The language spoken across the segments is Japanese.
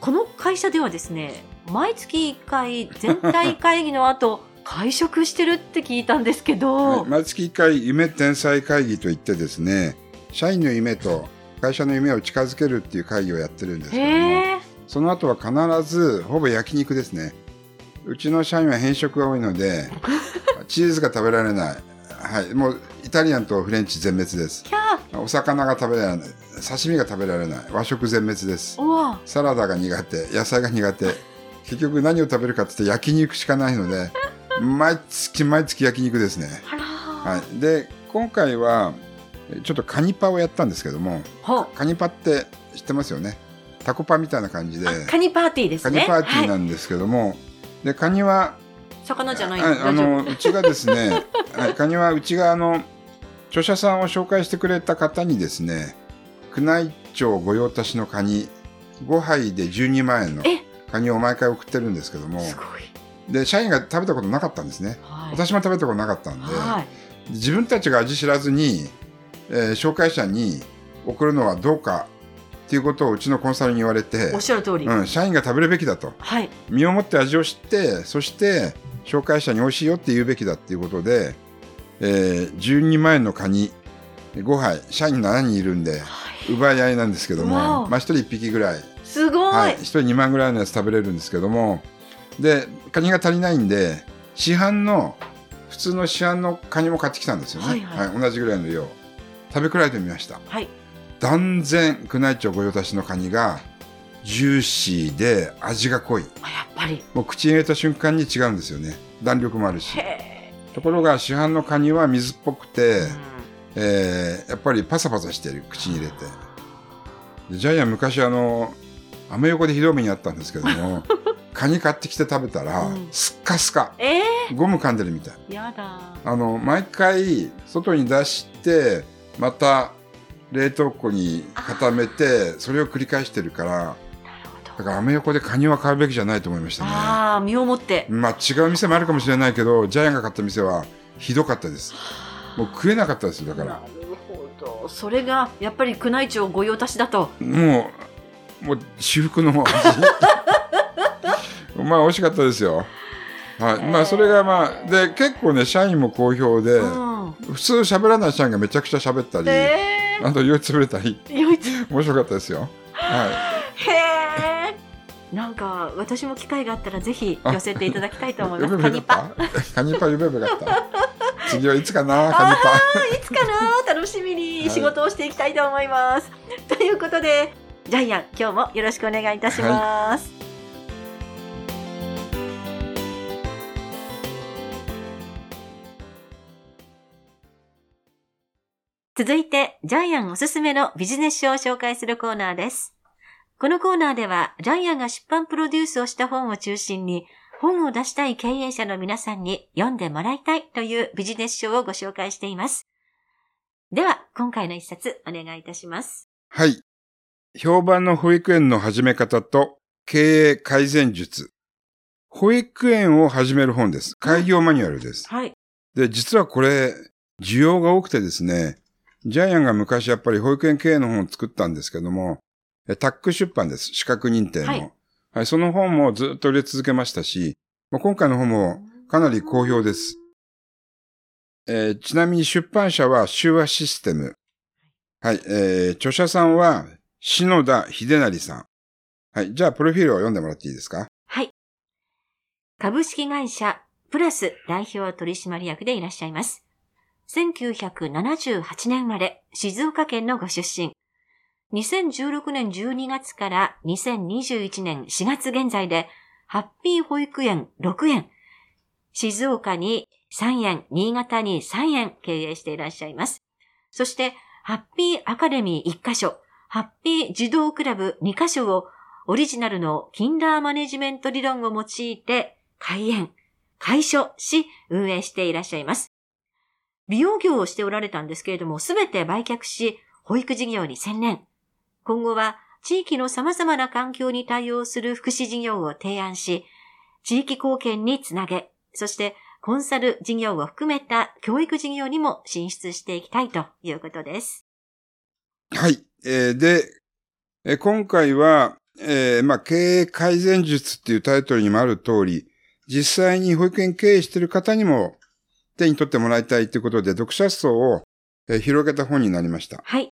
この会社ではですね毎月1回全体会議の後 会食してるって聞いたんですけど、はい、毎月1回夢天才会議といってですね社員の夢と会社の夢を近づけるっていう会議をやってるんですけどもその後は必ずほぼ焼肉ですね。うちの社員は変色が多いので チーズが食べられない。はいもうイタリアンとフレンチ全滅です。お魚が食べられない刺身が食べられない。和食全滅です。サラダが苦手。野菜が苦手。結局何を食べるかって言って焼肉しかないので 毎月毎月焼肉ですね。はい。で今回はちょっとカニパをやったんですけどもカニパって知ってますよね？タコパみたいな感じで。カニパーティーですね。カニパーティーなんですけども、はい、でカニは魚じゃない。あのうちがですね、はい、カニはうちがあの著者さんを紹介してくれた方にですね宮内庁御用達のカニ5杯で12万円のカニを毎回送ってるんですけどもで社員が食べたことなかったんですね、はい、私も食べたことなかったんで、はい、自分たちが味知らずに、えー、紹介者に送るのはどうかっていうことをうちのコンサルに言われておっしゃる通り、うん、社員が食べるべきだと、はい、身をもって味を知ってそして紹介者に美味しいよって言うべきだっていうことで、えー、12万円のカニ5杯社員7人いるんで、はい、奪い合いなんですけども、まあ、1人1匹ぐらい。すごい、はい、1人2万ぐらいのやつ食べれるんですけどもでカニが足りないんで市販の普通の市販のカニも買ってきたんですよね、はい、はい。はい、同じぐらいの量。食べ比べてみました、はい、断然宮内庁御用達のカニがジューシーで味が濃い。あやっぱり。もう口に入れた瞬間に違うんですよね。弾力もあるし。ところが市販のカニは水っぽくて、うん、えー、やっぱりパサパサしてる。口に入れてジャイアン昔あのアメ横でひどい目にあったんですけども カニ買ってきて食べたら、うん、スッカスカ、えー、ゴム噛んでるみたい。やだ。あの毎回外に出してまた冷凍庫に固めてそれを繰り返してるからだからアメ横でカニは買うべきじゃないと思いましたね。ああ身をもって。まあ違う店もあるかもしれないけどジャイアンが買った店はひどかったです。もう食えなかったですよだからそれがやっぱり宮内庁御用達だともうもう至福の味 まあ美味しかったですよ。はい、まあそれがまあで結構ね社員も好評で、うん、普通喋らない社員がめちゃくちゃ喋ったり、あと酔いつぶれたり面白かったですよ。はい、へえ。なんか私も機会があったらぜひ寄せていただきたいと思います。カニパ。カニパ呼べばよかった？次はいつかなカニパ。いつかな楽しみに仕事をしていきたいと思います。はい、ということでジャイアン今日もよろしくお願いいたします。はい続いて、ジャイアンおすすめのビジネス書を紹介するコーナーです。このコーナーでは、ジャイアンが出版プロデュースをした本を中心に、本を出したい経営者の皆さんに読んでもらいたいというビジネス書をご紹介しています。では、今回の一冊お願いいたします。はい。評判の保育園の始め方と経営改善術。保育園を始める本です。開業マニュアルです。はい。で、実はこれ、需要が多くてですね、ジャイアンが昔やっぱり保育園経営の本を作ったんですけども、タック出版です。資格認定の。はい、はい、その本もずっと売れ続けましたし、まあ今回の本もかなり好評です。えー、ちなみに出版社は修和システム。はい、えー、著者さんは篠田秀成さん。はい、じゃあプロフィールを読んでもらっていいですか？はい。株式会社プラス代表取締役でいらっしゃいます。1978年生まれ、静岡県のご出身。2016年12月から2021年4月現在で、ハッピー保育園6園、静岡に3園、新潟に3園経営していらっしゃいます。そして、ハッピーアカデミー1カ所、ハッピー児童クラブ2カ所をオリジナルのキンダーマネジメント理論を用いて開園、開所し運営していらっしゃいます。美容業をしておられたんですけれども、すべて売却し、保育事業に専念。今後は地域の様々な環境に対応する福祉事業を提案し、地域貢献につなげ、そしてコンサル事業を含めた教育事業にも進出していきたいということです。はい。えー、で、えー、今回は、えー、まあ、経営改善術っていうタイトルにもある通り、実際に保育園経営している方にも手に取ってもらいたいということで、読者層を、えー、広げた本になりました。はい。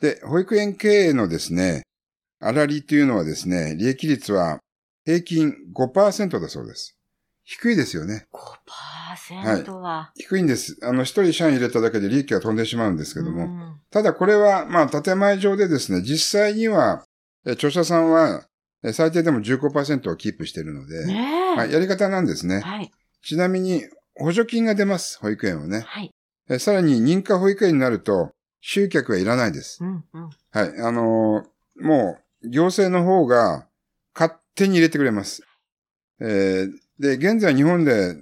で、保育園経営のですね、粗利というのはですね、利益率は平均5%だそうです。低いですよね。5%は、はい、低いんです。あの、一人社員入れただけで利益が飛んでしまうんですけども。うん、ただこれは、まあ、建前上でですね、実際には、著者さんは、最低でも15%をキープしているので、ねはい、やり方なんですね。はい、ちなみに、補助金が出ます、保育園をね。はい、えさらに、認可保育園になると、集客はいらないです。うんうん、はい、あのー、もう、行政の方が勝手に入れてくれます。えー、で、現在日本で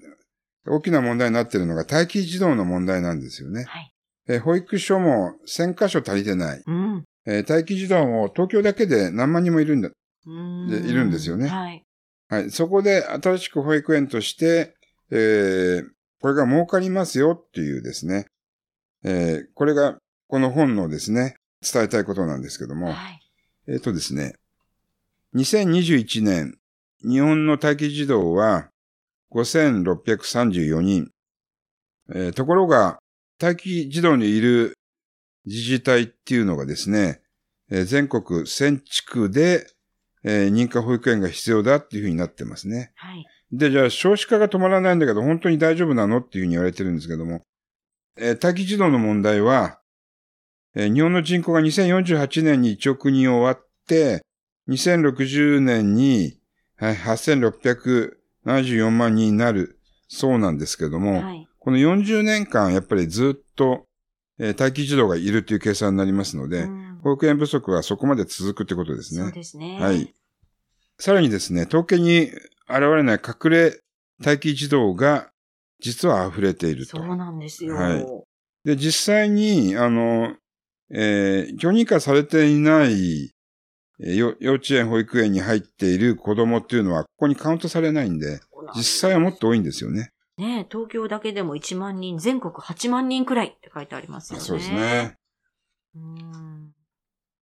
大きな問題になっているのが待機児童の問題なんですよね。はい。え保育所も1000箇所足りてない。うん。え待機児童も東京だけで何万人もいるんだ、うんでいるんですよね。はい。はい。そこで新しく保育園として、えー、これが儲かりますよっていうですね、えー、これがこの本のですね、伝えたいことなんですけども、はい、えっ、ー、とですね、2021年日本の待機児童は5634人。えー、ところが、待機児童にいる自治体っていうのがですね、えー、全国1000地区で、えー、認可保育園が必要だっていうふうになってますね。はい。で、じゃあ少子化が止まらないんだけど、本当に大丈夫なのっていうふうに言われてるんですけども、えー、待機児童の問題は、えー、日本の人口が2048年に1億人終わって、2060年にはい、8674万人になるそうなんですけども、はい、この40年間やっぱりずっと、えー、待機児童がいるという計算になりますので、うん、保育園不足はそこまで続くってことですね。そうですね。はい。さらにですね、統計に現れない隠れ待機児童が実は溢れていると。そうなんですよ。はい。で、実際に、あの、えー、許認可されていない幼稚園、保育園に入っている子供っていうのは、ここにカウントされないんで、実際はもっと多いんですよね。ね東京だけでも1万人、全国8万人くらいって書いてありますよね。そうですね。うん。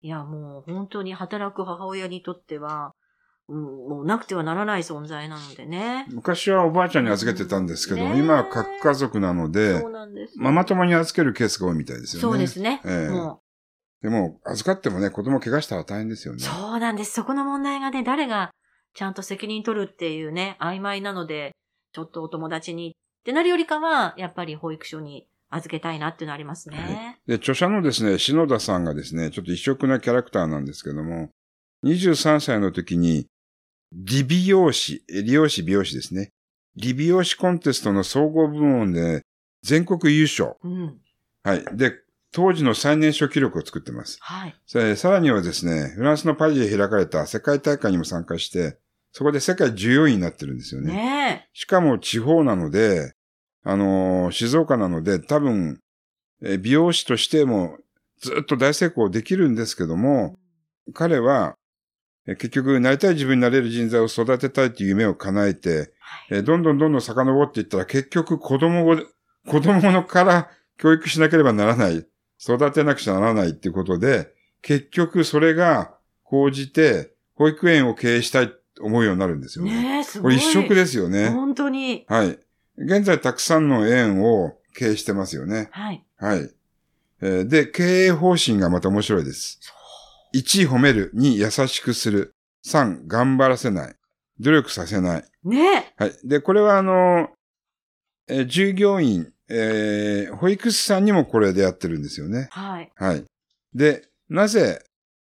いや、もう本当に働く母親にとっては、うん、もうなくてはならない存在なのでね。昔はおばあちゃんに預けてたんですけど、ね、今は各家族なので、そうなんですママ友に預けるケースが多いみたいですよね。そうですね。えもでも、預かってもね、子供怪我したら大変ですよね。そうなんです。そこの問題がね、誰がちゃんと責任取るっていうね、曖昧なので、ちょっとお友達にってなるよりかは、やっぱり保育所に預けたいなっていうのありますね。はい、で、著者のですね、篠田さんがですね、ちょっと異色なキャラクターなんですけども、23歳の時に、理美容師、理容師美容師ですね。理美容師コンテストの総合部門で全国優勝。うん、はい。で、当時の最年少記録を作ってます。はい。さらにはですね、フランスのパリで開かれた世界大会にも参加して、そこで世界14位になってるんですよね。ねしかも地方なので、あのー、静岡なので多分、え美容師としてもずっと大成功できるんですけども、彼は、え結局、なりたい自分になれる人材を育てたいという夢を叶えて、はい、えどんどんどんどん遡っていったら結局子供を、子供のから教育しなければならない。育てなくちゃならないっていうことで、結局それが講じて、保育園を経営したいと思うようになるんですよね。ねすごい。これ一色ですよね。本当に。はい。現在たくさんの園を経営してますよね。はい。はい。えー、で、経営方針がまた面白いです。1、褒める。2、優しくする。3、頑張らせない。努力させない。ねはい。で、これはあの、えー、従業員、えー、保育士さんにもこれでやってるんですよね。はい。はい。で、なぜ、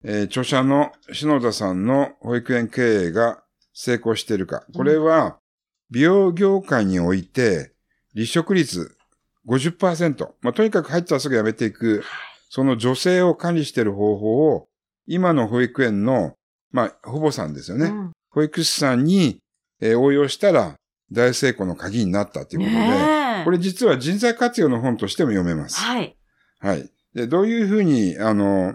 えー、著者の篠田さんの保育園経営が成功しているか。これは、美容業界において、離職率50%。まあ、とにかく入ったらすぐ辞めていく、その女性を管理している方法を、今の保育園のまあ、保母さんですよね。うん、保育士さんに、えー、応用したら大成功の鍵になったということで、これ実は人材活用の本としても読めます。はい。はい。で、どういうふうに、あの、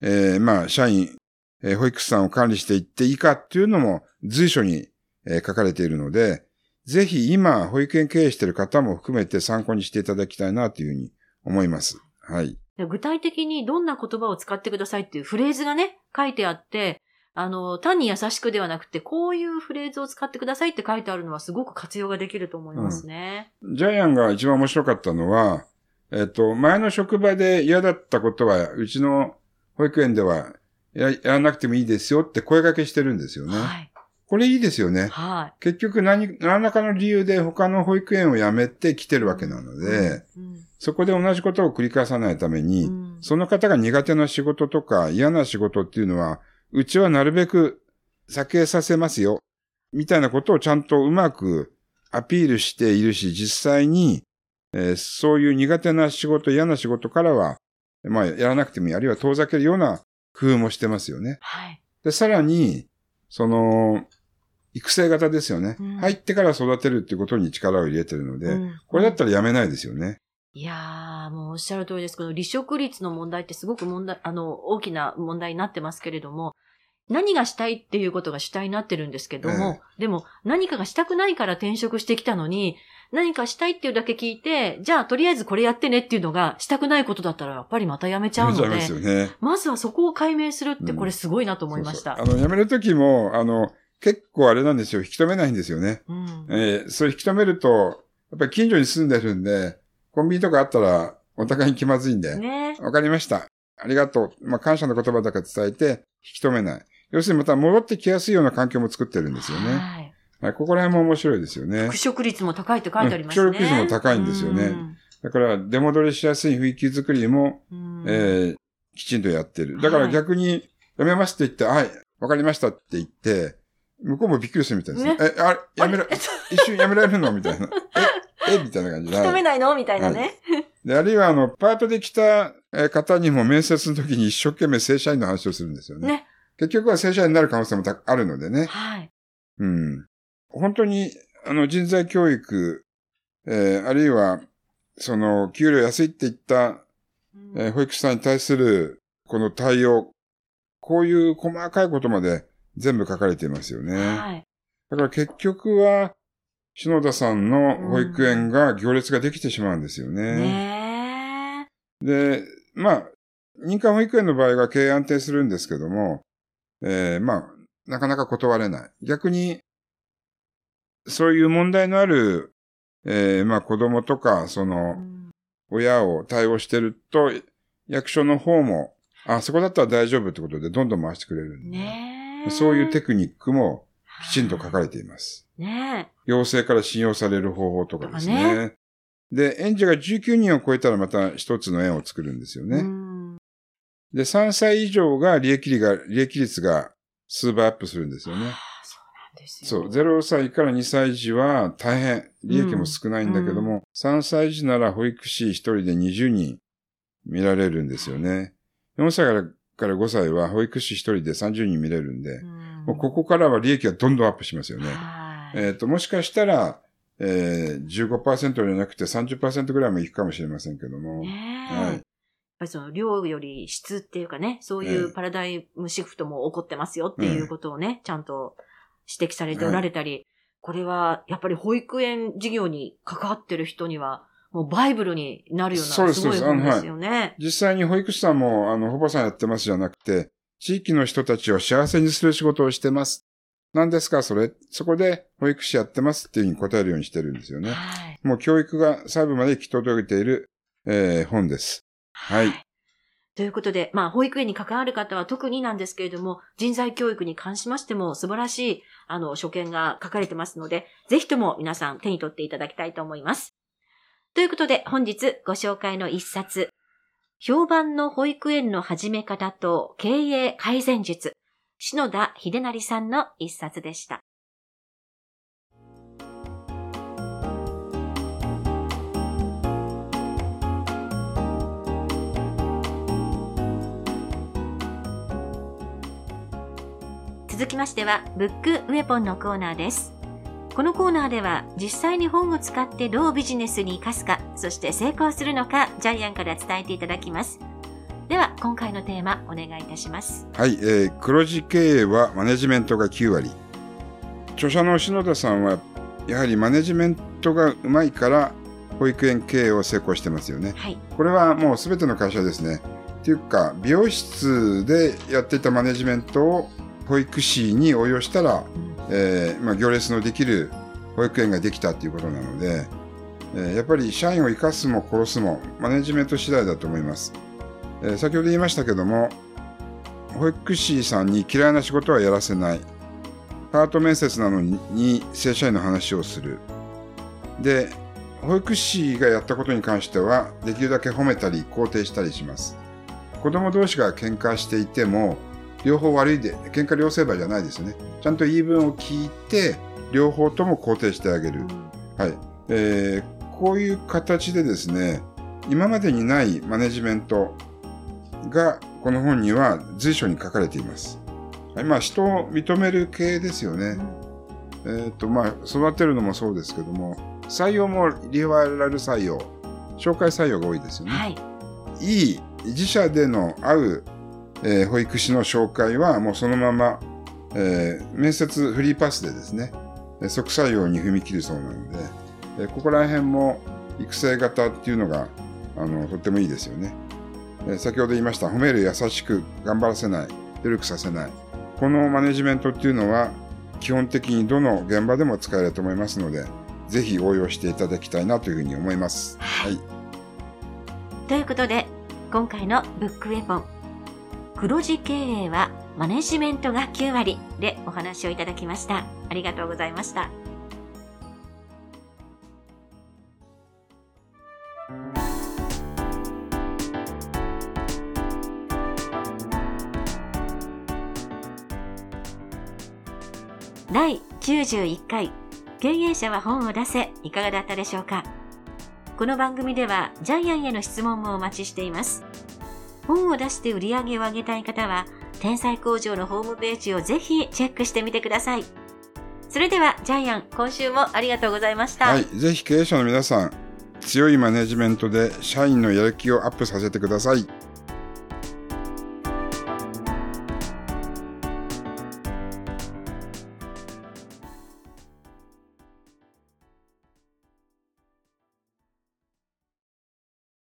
えー、まあ、社員、えー、保育士さんを管理していっていいかっていうのも随所に、えー、書かれているので、ぜひ今、保育園経営している方も含めて参考にしていただきたいなというふうに思います。はい。具体的にどんな言葉を使ってくださいっていうフレーズがね、書いてあって、あの、単に優しくではなくて、こういうフレーズを使ってくださいって書いてあるのはすごく活用ができると思いますね。うん、ジャイアンが一番面白かったのは、えっと、前の職場で嫌だったことは、うちの保育園ではややらなくてもいいですよって声掛けしてるんですよね。はい。これいいですよね。はい。結局何、何らかの理由で他の保育園を辞めて来てるわけなので、うんうん、そこで同じことを繰り返さないために、うん、その方が苦手な仕事とか嫌な仕事っていうのは、うちはなるべく避けさせますよ。みたいなことをちゃんとうまくアピールしているし、実際にえー、そういう苦手な仕事、嫌な仕事からは、まあ、やらなくてもいい、あるいは遠ざけるような工夫もしてますよね。はい。で、さらに、その、育成型ですよね、うん、入ってから育てるってことに力を入れてるので、うん、これだったらやめないですよね。いやー、もうおっしゃる通りです。この離職率の問題ってすごく問題、あの、大きな問題になってますけれども、何がしたいっていうことが主体になってるんですけども、えでも何かがしたくないから転職してきたのに、何かしたいっていうだけ聞いて、じゃあとりあえずこれやってねっていうのがしたくないことだったらやっぱりまたやめちゃうので、ますよね、まずはそこを解明するってこれすごいなと思いました。うん、そうそうあの、やめるときも、あの、結構あれなんですよ、引き止めないんですよね。うん、えー、それ引き止めると、やっぱり近所に住んでるんで、コンビニとかあったらお互いに気まずいんで、ね、わかりました。ありがとう。まあ、感謝の言葉だけ伝えて、引き止めない。要するにまた戻ってきやすいような環境も作ってるんですよね。はい。はい、ここら辺も面白いですよね。復職率も高いって書いてありますね。復職率も高いんですよね。だから、出戻りしやすい雰囲気作りも、えー、きちんとやってる。だから逆に、やめますって言って、はい、わかりましたって言って、向こうもびっくりするみたいですね。ねえ、あれ、やめら、一瞬やめられるの？みたいな。え、えみたいな感じで。認めないの？みたいなね。はいで、あるいは、あの、パートで来た方にも面接の時に一生懸命正社員の話をするんですよね。ね。結局は正社員になる可能性もあるのでね。はい。うん。本当に、あの、人材教育、えー、あるいは、その、給料安いって言った、えー、保育士さんに対する、この対応、こういう細かいことまで全部書かれていますよね。はい。だから結局は、篠田さんの保育園が行列ができてしまうんですよね。うん、で、まあ、民間保育園の場合は経営安定するんですけども、えー、まあ、なかなか断れない。逆に、そういう問題のある、えー、まあ子供とか、その、親を対応してると、役所の方も、あ、そこだったら大丈夫ってことでどんどん回してくれるんで、ね、そういうテクニックもきちんと書かれています。ね要請から信用される方法とかですね。ねで、園児が19人を超えたらまた一つの園を作るんですよね。で、3歳以上が利益率が、利益率が数倍アップするんですよね。そう、0歳から2歳児は大変、利益も少ないんだけども、うん、3歳児なら保育士1人で20人見られるんですよね。4歳から5歳は保育士1人で30人見れるんで、うん、もうここからは利益がどんどんアップしますよね。えっ、ー、と、もしかしたら、えー、15%じゃなくて30%ぐらいもいくかもしれませんけども。はい。やっぱりその量より質っていうかね、そういうパラダイムシフトも起こってますよっていうことをね、ちゃんと指摘されておられたり、はい、これはやっぱり保育園事業に関わってる人には、もうバイブルになるようなすごい本ですよね。はい、実際に保育士さんも、あの、保母さんやってますじゃなくて、地域の人たちを幸せにする仕事をしてます。何ですかそれ？そこで保育士やってますっていうふうに答えるようにしてるんですよね。はい、もう教育が細部まで行き届けている、えー、本です。はい。ということで、まあ、保育園に関わる方は特になんですけれども、人材教育に関しましても素晴らしい、あの、所見が書かれてますので、ぜひとも皆さん手に取っていただきたいと思います。ということで、本日ご紹介の一冊、評判の保育園の始め方と経営改善術、篠田秀成さんの一冊でした。続きましては、ブックウェポンのコーナーです。このコーナーでは実際に本を使ってどうビジネスに生かすか、そして成功するのか、ジャイアンから伝えていただきます。では、今回のテーマ、お願いいたします。はい、えー、黒字経営はマネジメントが9割。著者の篠田さんは、やはりマネジメントがうまいから、保育園経営を成功してますよね。はい、これはもうすべての会社ですね。っていうか、美容室でやっていたマネジメントを保育士に応用したら、うん、えー、まあ、行列のできる保育園ができたということなので、えー、やっぱり社員を生かすも殺すもマネジメント次第だと思います。えー、先ほど言いましたけども、保育士さんに嫌いな仕事はやらせない。パート面接なのに正社員の話をする。で、保育士がやったことに関しては、できるだけ褒めたり肯定したりします。子供同士が喧嘩していても、両方悪いで、喧嘩両成敗じゃないですね。ちゃんと言い分を聞いて、両方とも肯定してあげる。はい。えー、こういう形でですね、今までにないマネジメントが、この本には随所に書かれています。まあ、人を認める系ですよね。えっ、ー、と、まあ、育てるのもそうですけども、採用もリファラル採用、紹介採用が多いですよね。はい。いい自社での会う、えー、保育士の紹介はもうそのまま、えー、面接フリーパスでですね、即採用に踏み切るそうなので、えー、ここら辺も育成型っていうのが、あの、とってもいいですよね。えー、先ほど言いました、褒める優しく頑張らせない、努力させない。このマネジメントっていうのは、基本的にどの現場でも使えると思いますので、ぜひ応用していただきたいなというふうに思います。はい。ということで、今回のブックウェポン、黒字経営はマネジメントが9割でお話をいただきました。ありがとうございました。91回経営者は本を出せいかがだったでしょうか？この番組ではジャイアンへの質問もお待ちしています。本を出して売り上げを上げたい方は、天才工場のホームページをぜひチェックしてみてください。それではジャイアン、今週もありがとうございました。はい、ぜひ経営者の皆さん、強いマネジメントで社員のやる気をアップさせてください。